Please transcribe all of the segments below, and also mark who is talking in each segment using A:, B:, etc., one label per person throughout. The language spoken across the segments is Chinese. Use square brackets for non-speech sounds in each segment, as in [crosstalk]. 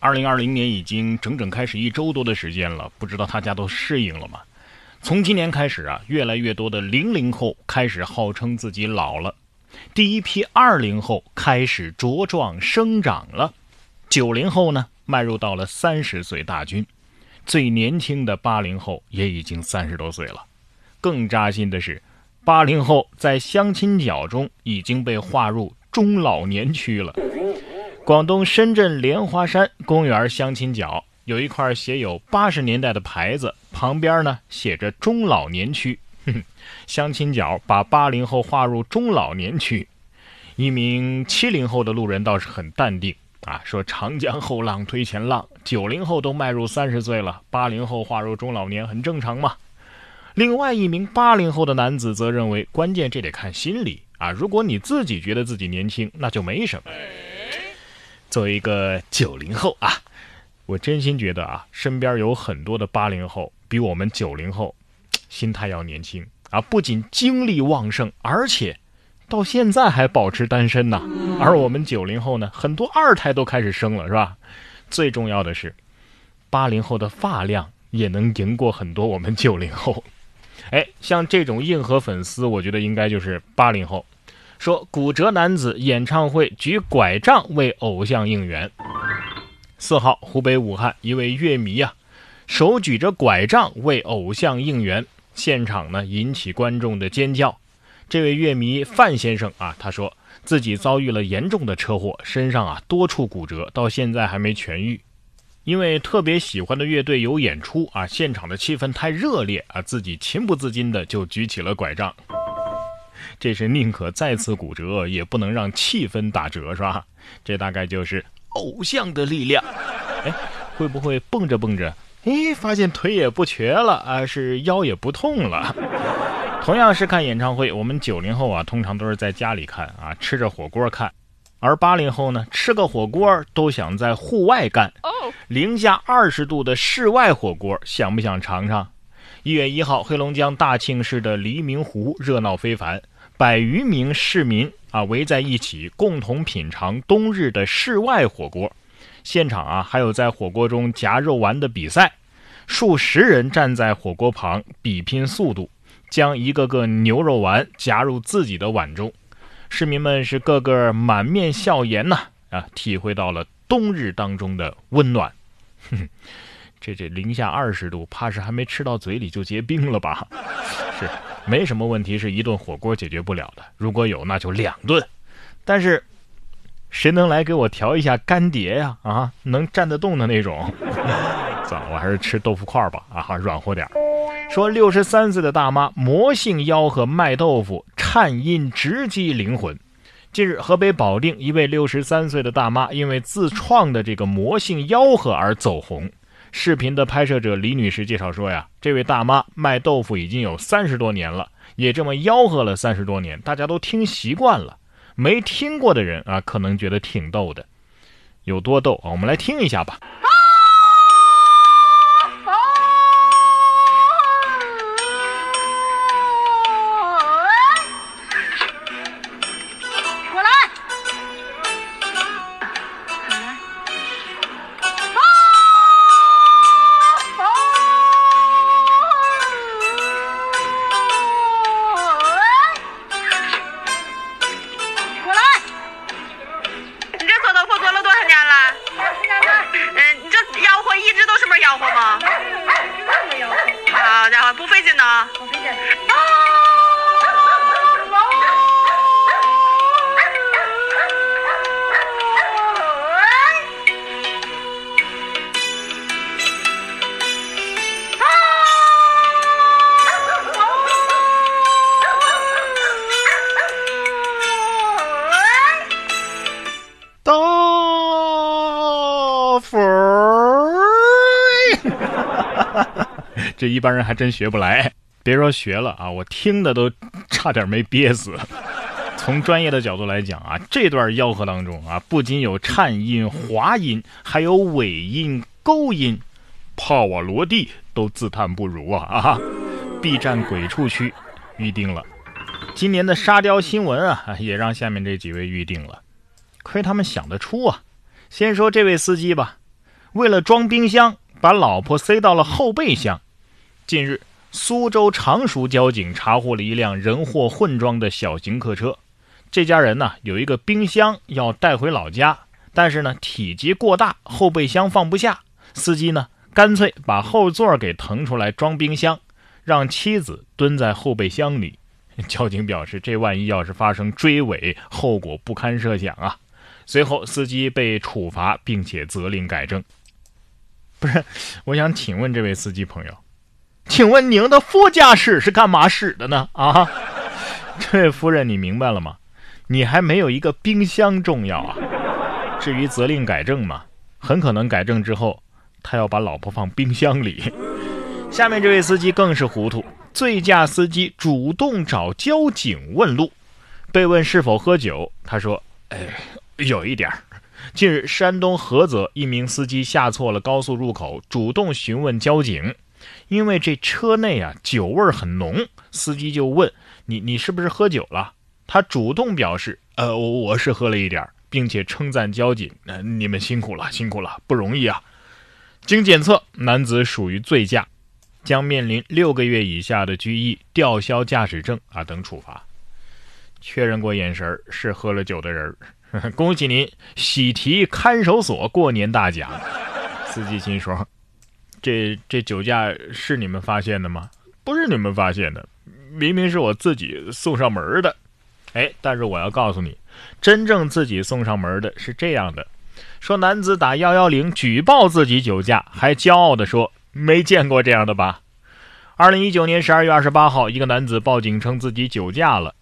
A: 二零二零年已经整整开始一周多的时间了，不知道大家都适应了吗？从今年开始啊，越来越多的零零后开始号称自己老了，第一批二零后开始茁壮生长了，九零后呢迈入到了三十岁大军，最年轻的八零后也已经三十多岁了。更扎心的是，八零后在相亲角中已经被划入中老年区了。广东深圳莲花山公园相亲角有一块写有八十年代的牌子，旁边呢写着中老年区。[laughs] 相亲角把八零后划入中老年区。一名七零后的路人倒是很淡定啊，说长江后浪推前浪，九零后都迈入三十岁了，八零后划入中老年很正常嘛。另外一名八零后的男子则认为，关键这得看心理啊，如果你自己觉得自己年轻，那就没什么。作为一个九零后啊，我真心觉得啊，身边有很多的八零后比我们九零后心态要年轻啊，不仅精力旺盛，而且到现在还保持单身呢。而我们九零后呢，很多二胎都开始生了，是吧？最重要的是，八零后的发量也能赢过很多我们九零后。哎，像这种硬核粉丝，我觉得应该就是八零后。说骨折男子演唱会举拐杖为偶像应援。四号，湖北武汉一位乐迷啊，手举着拐杖为偶像应援，现场呢引起观众的尖叫。这位乐迷范先生啊，他说自己遭遇了严重的车祸，身上啊多处骨折，到现在还没痊愈。因为特别喜欢的乐队有演出啊，现场的气氛太热烈啊，自己情不自禁的就举起了拐杖。这是宁可再次骨折，也不能让气氛打折，是吧？这大概就是偶像的力量。哎，会不会蹦着蹦着，哎，发现腿也不瘸了啊，是腰也不痛了？[laughs] 同样是看演唱会，我们九零后啊，通常都是在家里看啊，吃着火锅看；而八零后呢，吃个火锅都想在户外干。零下二十度的室外火锅，想不想尝尝？一月一号，黑龙江大庆市的黎明湖热闹非凡。百余名市民啊围在一起，共同品尝冬日的室外火锅。现场啊还有在火锅中夹肉丸的比赛，数十人站在火锅旁比拼速度，将一个个牛肉丸夹入自己的碗中。市民们是个个满面笑颜呐啊，体会到了冬日当中的温暖。[laughs] 哼，这这零下二十度，怕是还没吃到嘴里就结冰了吧？是。没什么问题是一顿火锅解决不了的，如果有那就两顿。但是，谁能来给我调一下干碟呀？啊，能站得动的那种。算了，我还是吃豆腐块吧，啊，软和点说六十三岁的大妈魔性吆喝卖豆腐，颤音直击灵魂。近日，河北保定一位六十三岁的大妈因为自创的这个魔性吆喝而走红。视频的拍摄者李女士介绍说呀，这位大妈卖豆腐已经有三十多年了，也这么吆喝了三十多年，大家都听习惯了。没听过的人啊，可能觉得挺逗的，有多逗啊？我们来听一下吧。[laughs] 这一般人还真学不来，别说学了啊，我听的都差点没憋死。从专业的角度来讲啊，这段吆喝当中啊，不仅有颤音、滑音，还有尾音、勾音，怕我罗蒂都自叹不如啊啊！B 站鬼畜区预定了，今年的沙雕新闻啊，也让下面这几位预定了，亏他们想得出啊！先说这位司机吧。为了装冰箱，把老婆塞到了后备箱。近日，苏州常熟交警查获了一辆人货混装的小型客车。这家人呢有一个冰箱要带回老家，但是呢体积过大，后备箱放不下。司机呢干脆把后座给腾出来装冰箱，让妻子蹲在后备箱里。[laughs] 交警表示，这万一要是发生追尾，后果不堪设想啊！随后，司机被处罚，并且责令改正。不是，我想请问这位司机朋友，请问您的副驾驶是干嘛使的呢？啊，[laughs] 这位夫人，你明白了吗？你还没有一个冰箱重要啊！至于责令改正嘛，很可能改正之后，他要把老婆放冰箱里。下面这位司机更是糊涂。醉驾司机主动找交警问路，被问是否喝酒，他说：“哎，有一点儿。”近日，山东菏泽一名司机下错了高速入口，主动询问交警，因为这车内啊酒味很浓，司机就问：“你你是不是喝酒了？”他主动表示：“呃，我我是喝了一点，并且称赞交警：“呃，你们辛苦了，辛苦了，不容易啊。”经检测，男子属于醉驾。将面临六个月以下的拘役、吊销驾驶证啊等处罚。确认过眼神是喝了酒的人 [laughs] 恭喜您喜提看守所过年大奖。司机心说：“这这酒驾是你们发现的吗？不是你们发现的，明明是我自己送上门的。哎，但是我要告诉你，真正自己送上门的是这样的：说男子打幺幺零举报自己酒驾，还骄傲地说。”没见过这样的吧？二零一九年十二月二十八号，一个男子报警称自己酒驾了。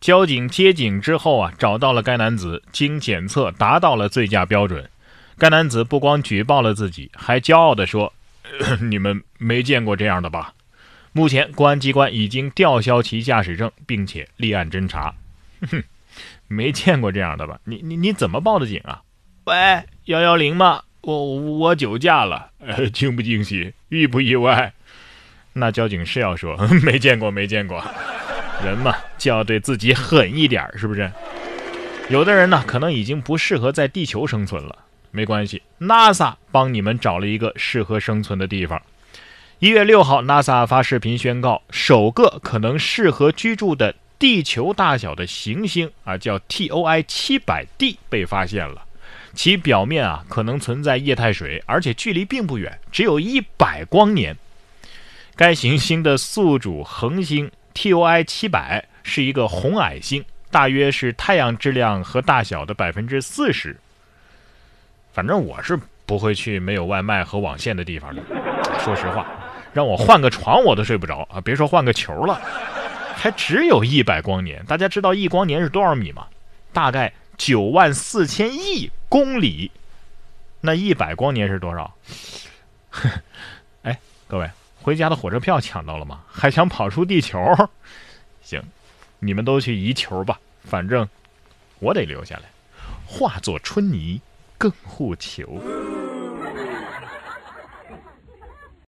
A: 交警接警之后啊，找到了该男子，经检测达到了醉驾标准。该男子不光举报了自己，还骄傲地说：“ [coughs] 你们没见过这样的吧？”目前，公安机关已经吊销其驾驶证，并且立案侦查。哼，[laughs] 没见过这样的吧？你你你怎么报的警啊？喂，幺幺零吗？我我酒驾了，呃，[laughs] 惊不惊喜，意不意外？那交警是要说 [laughs] 没见过，没见过。人嘛，就要对自己狠一点，是不是？有的人呢，可能已经不适合在地球生存了，没关系，NASA 帮你们找了一个适合生存的地方。一月六号，NASA 发视频宣告，首个可能适合居住的地球大小的行星啊，叫 TOI 七百 D 被发现了。其表面啊可能存在液态水，而且距离并不远，只有一百光年。该行星的宿主恒星 TOI 七百是一个红矮星，大约是太阳质量和大小的百分之四十。反正我是不会去没有外卖和网线的地方的。说实话，让我换个床我都睡不着啊，别说换个球了。还只有一百光年，大家知道一光年是多少米吗？大概。九万四千亿公里，那一百光年是多少？[laughs] 哎，各位，回家的火车票抢到了吗？还想跑出地球？[laughs] 行，你们都去移球吧，反正我得留下来，化作春泥更护球。